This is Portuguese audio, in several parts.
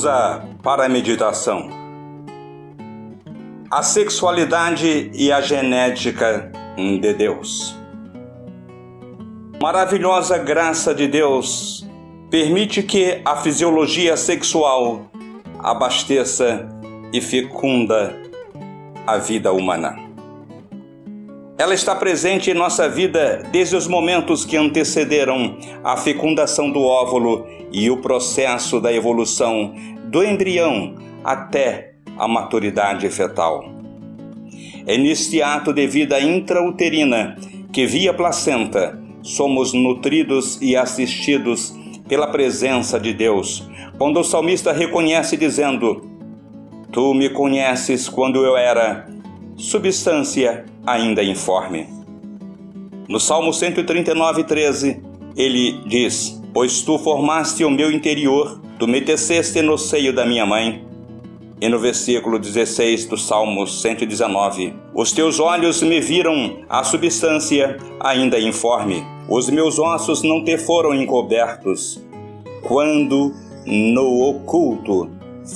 Pausa para a meditação. A sexualidade e a genética de Deus. Maravilhosa graça de Deus permite que a fisiologia sexual abasteça e fecunda a vida humana. Ela está presente em nossa vida desde os momentos que antecederam a fecundação do óvulo e o processo da evolução do embrião até a maturidade fetal. É neste ato de vida intrauterina que, via placenta, somos nutridos e assistidos pela presença de Deus, quando o salmista reconhece dizendo: Tu me conheces quando eu era substância ainda informe. No Salmo 139, 13, ele diz: Pois tu formaste o meu interior, tu me teceste no seio da minha mãe. E no versículo 16 do Salmo 119: Os teus olhos me viram a substância ainda informe, os meus ossos não te foram encobertos, quando no oculto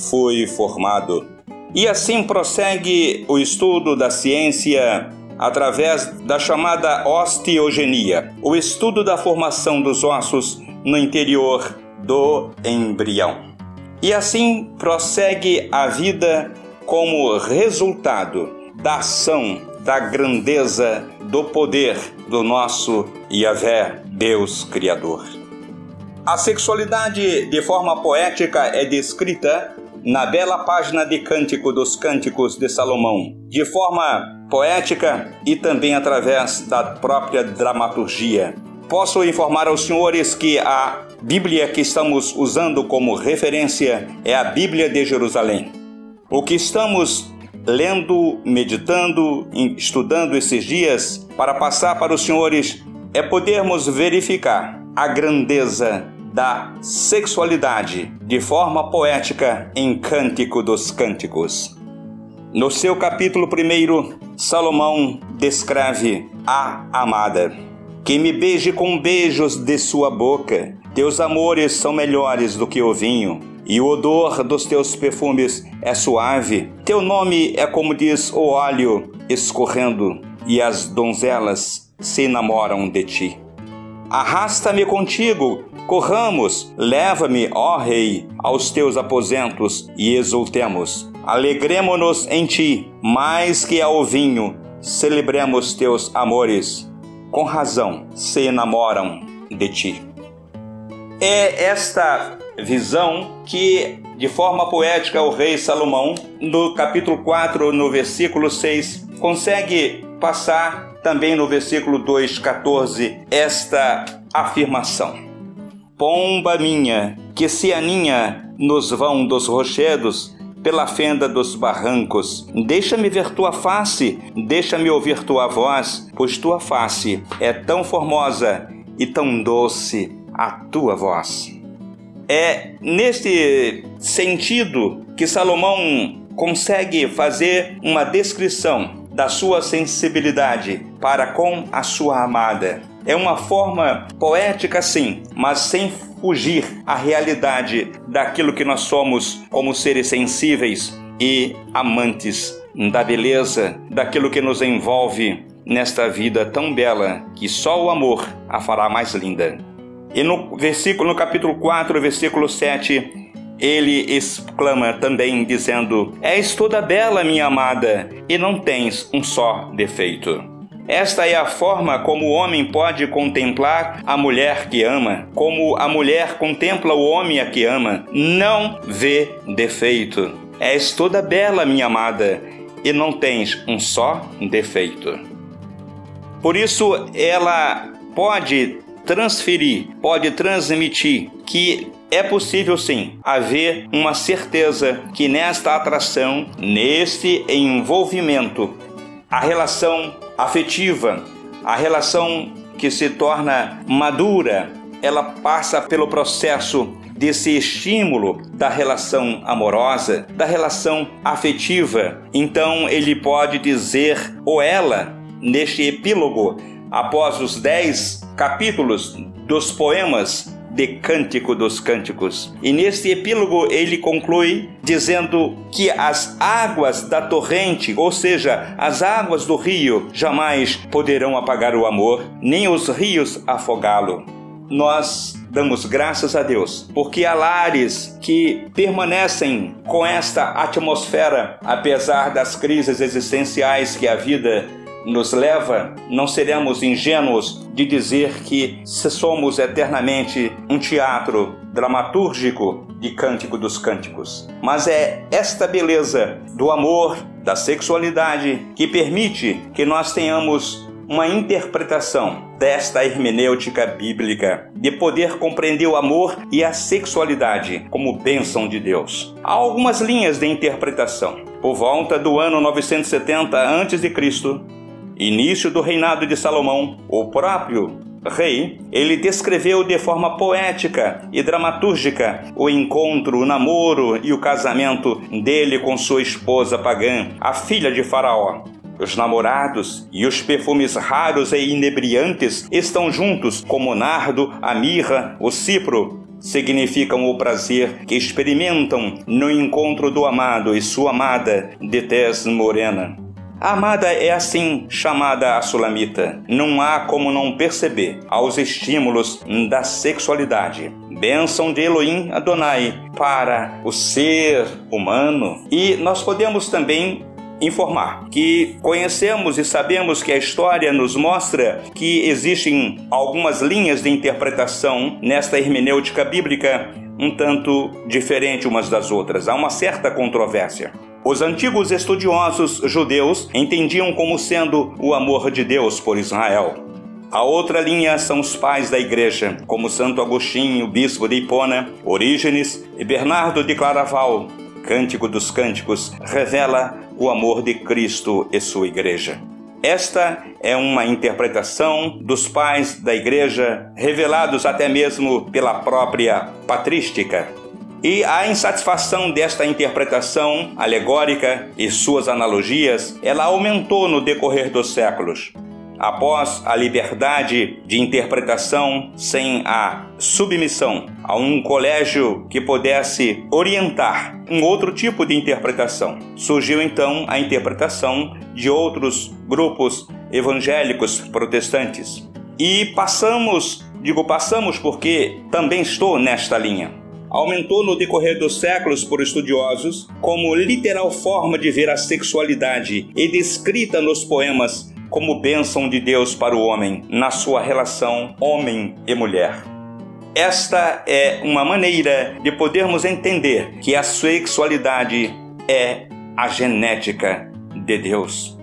fui formado. E assim prossegue o estudo da ciência através da chamada osteogenia, o estudo da formação dos ossos no interior do embrião. E assim prossegue a vida como resultado da ação, da grandeza, do poder do nosso Yahvé, Deus Criador. A sexualidade, de forma poética, é descrita na bela página de Cântico dos Cânticos de Salomão, de forma poética e também através da própria dramaturgia. Posso informar aos senhores que a Bíblia que estamos usando como referência é a Bíblia de Jerusalém. O que estamos lendo, meditando, estudando esses dias para passar para os senhores é podermos verificar a grandeza da sexualidade de forma poética em Cântico dos Cânticos. No seu capítulo 1, Salomão descreve a amada. Que me beije com beijos de sua boca. Teus amores são melhores do que o vinho, e o odor dos teus perfumes é suave. Teu nome é como diz o óleo escorrendo, e as donzelas se enamoram de ti. Arrasta-me contigo, corramos, leva-me, ó Rei, aos teus aposentos e exultemos. Alegremo-nos em ti, mais que ao vinho, celebremos teus amores. Com razão se enamoram de ti. É esta visão que, de forma poética, o rei Salomão, no capítulo 4, no versículo 6, consegue passar também no versículo 2,14, esta afirmação: Pomba minha, que se aninha nos vão dos rochedos, pela fenda dos barrancos. Deixa-me ver tua face, deixa-me ouvir tua voz, pois tua face é tão formosa e tão doce a tua voz. É neste sentido que Salomão consegue fazer uma descrição da sua sensibilidade para com a sua amada. É uma forma poética, sim, mas sem fugir à realidade daquilo que nós somos como seres sensíveis e amantes da beleza, daquilo que nos envolve nesta vida tão bela que só o amor a fará mais linda. E no versículo no capítulo 4, versículo 7, ele exclama também, dizendo: És toda bela, minha amada, e não tens um só defeito. Esta é a forma como o homem pode contemplar a mulher que ama, como a mulher contempla o homem a que ama, não vê defeito. És toda bela, minha amada, e não tens um só defeito. Por isso, ela pode transferir, pode transmitir que é possível sim haver uma certeza que nesta atração, neste envolvimento, a relação afetiva, a relação que se torna madura, ela passa pelo processo desse estímulo da relação amorosa, da relação afetiva. Então ele pode dizer, ou ela, neste epílogo, após os dez capítulos dos poemas de Cântico dos Cânticos. E neste epílogo ele conclui dizendo que as águas da torrente, ou seja, as águas do rio, jamais poderão apagar o amor, nem os rios afogá-lo. Nós damos graças a Deus, porque há lares que permanecem com esta atmosfera, apesar das crises existenciais que a vida nos leva, não seremos ingênuos de dizer que se somos eternamente um teatro dramatúrgico de Cântico dos Cânticos. Mas é esta beleza do amor, da sexualidade, que permite que nós tenhamos uma interpretação desta hermenêutica bíblica, de poder compreender o amor e a sexualidade como bênção de Deus. Há algumas linhas de interpretação. Por volta do ano 970 a.C., início do reinado de Salomão, o próprio rei, ele descreveu de forma poética e dramatúrgica o encontro, o namoro e o casamento dele com sua esposa pagã, a filha de Faraó. Os namorados e os perfumes raros e inebriantes estão juntos, como o nardo, a mirra, o cipro, significam o prazer que experimentam no encontro do amado e sua amada de tez morena. Amada é assim chamada a sulamita. Não há como não perceber aos estímulos da sexualidade. Bênção de Elohim Adonai para o ser humano. E nós podemos também informar que conhecemos e sabemos que a história nos mostra que existem algumas linhas de interpretação nesta hermenêutica bíblica um tanto diferente umas das outras. Há uma certa controvérsia. Os antigos estudiosos judeus entendiam como sendo o amor de Deus por Israel. A outra linha são os pais da igreja, como Santo Agostinho, bispo de Hipona, Orígenes e Bernardo de Claraval. Cântico dos Cânticos revela o amor de Cristo e sua igreja. Esta é uma interpretação dos pais da igreja, revelados até mesmo pela própria patrística. E a insatisfação desta interpretação alegórica e suas analogias, ela aumentou no decorrer dos séculos. Após a liberdade de interpretação sem a submissão a um colégio que pudesse orientar um outro tipo de interpretação, surgiu então a interpretação de outros grupos evangélicos protestantes. E passamos, digo passamos porque também estou nesta linha aumentou no decorrer dos séculos por estudiosos como literal forma de ver a sexualidade e descrita nos poemas como bênção de Deus para o homem na sua relação homem e mulher. Esta é uma maneira de podermos entender que a sexualidade é a genética de Deus.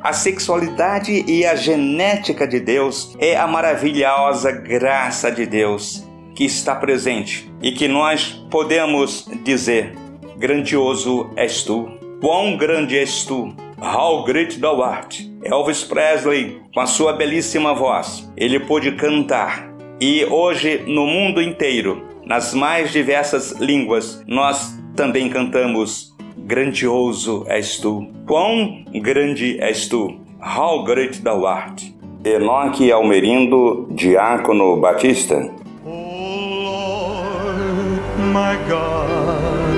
A sexualidade e a genética de Deus é a maravilhosa graça de Deus que está presente e que nós podemos dizer: Grandioso és tu, quão grande és tu, how great thou art. Elvis Presley, com a sua belíssima voz, ele pôde cantar e hoje no mundo inteiro, nas mais diversas línguas, nós também cantamos: Grandioso és tu, quão grande és tu, how great thou art. Enoque Almerindo, Diácono Batista. My God.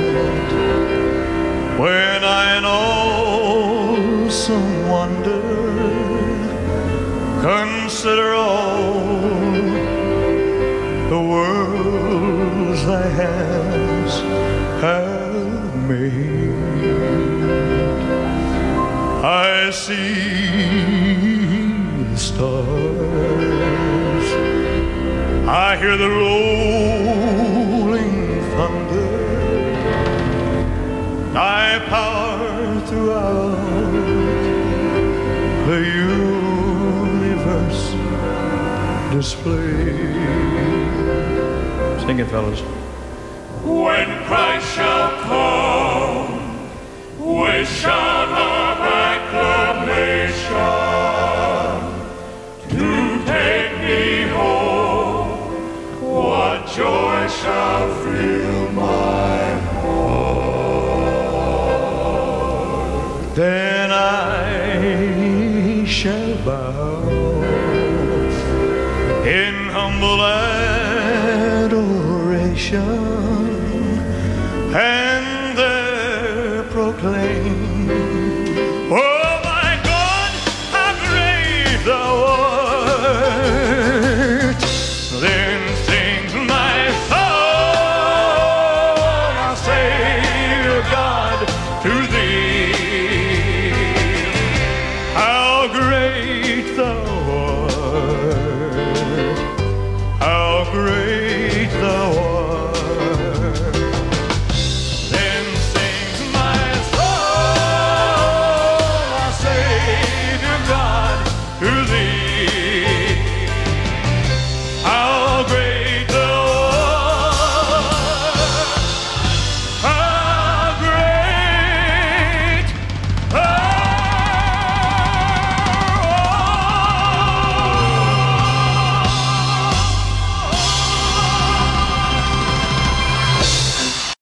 When I know some wonder, consider all the worlds thy hands have made. I see the stars, I hear the roll display. Sing it, fellas. When Christ shall come, we shout humble adoration and there proclaim, Oh my God, how great thou art. Then sings my soul, God, to thee.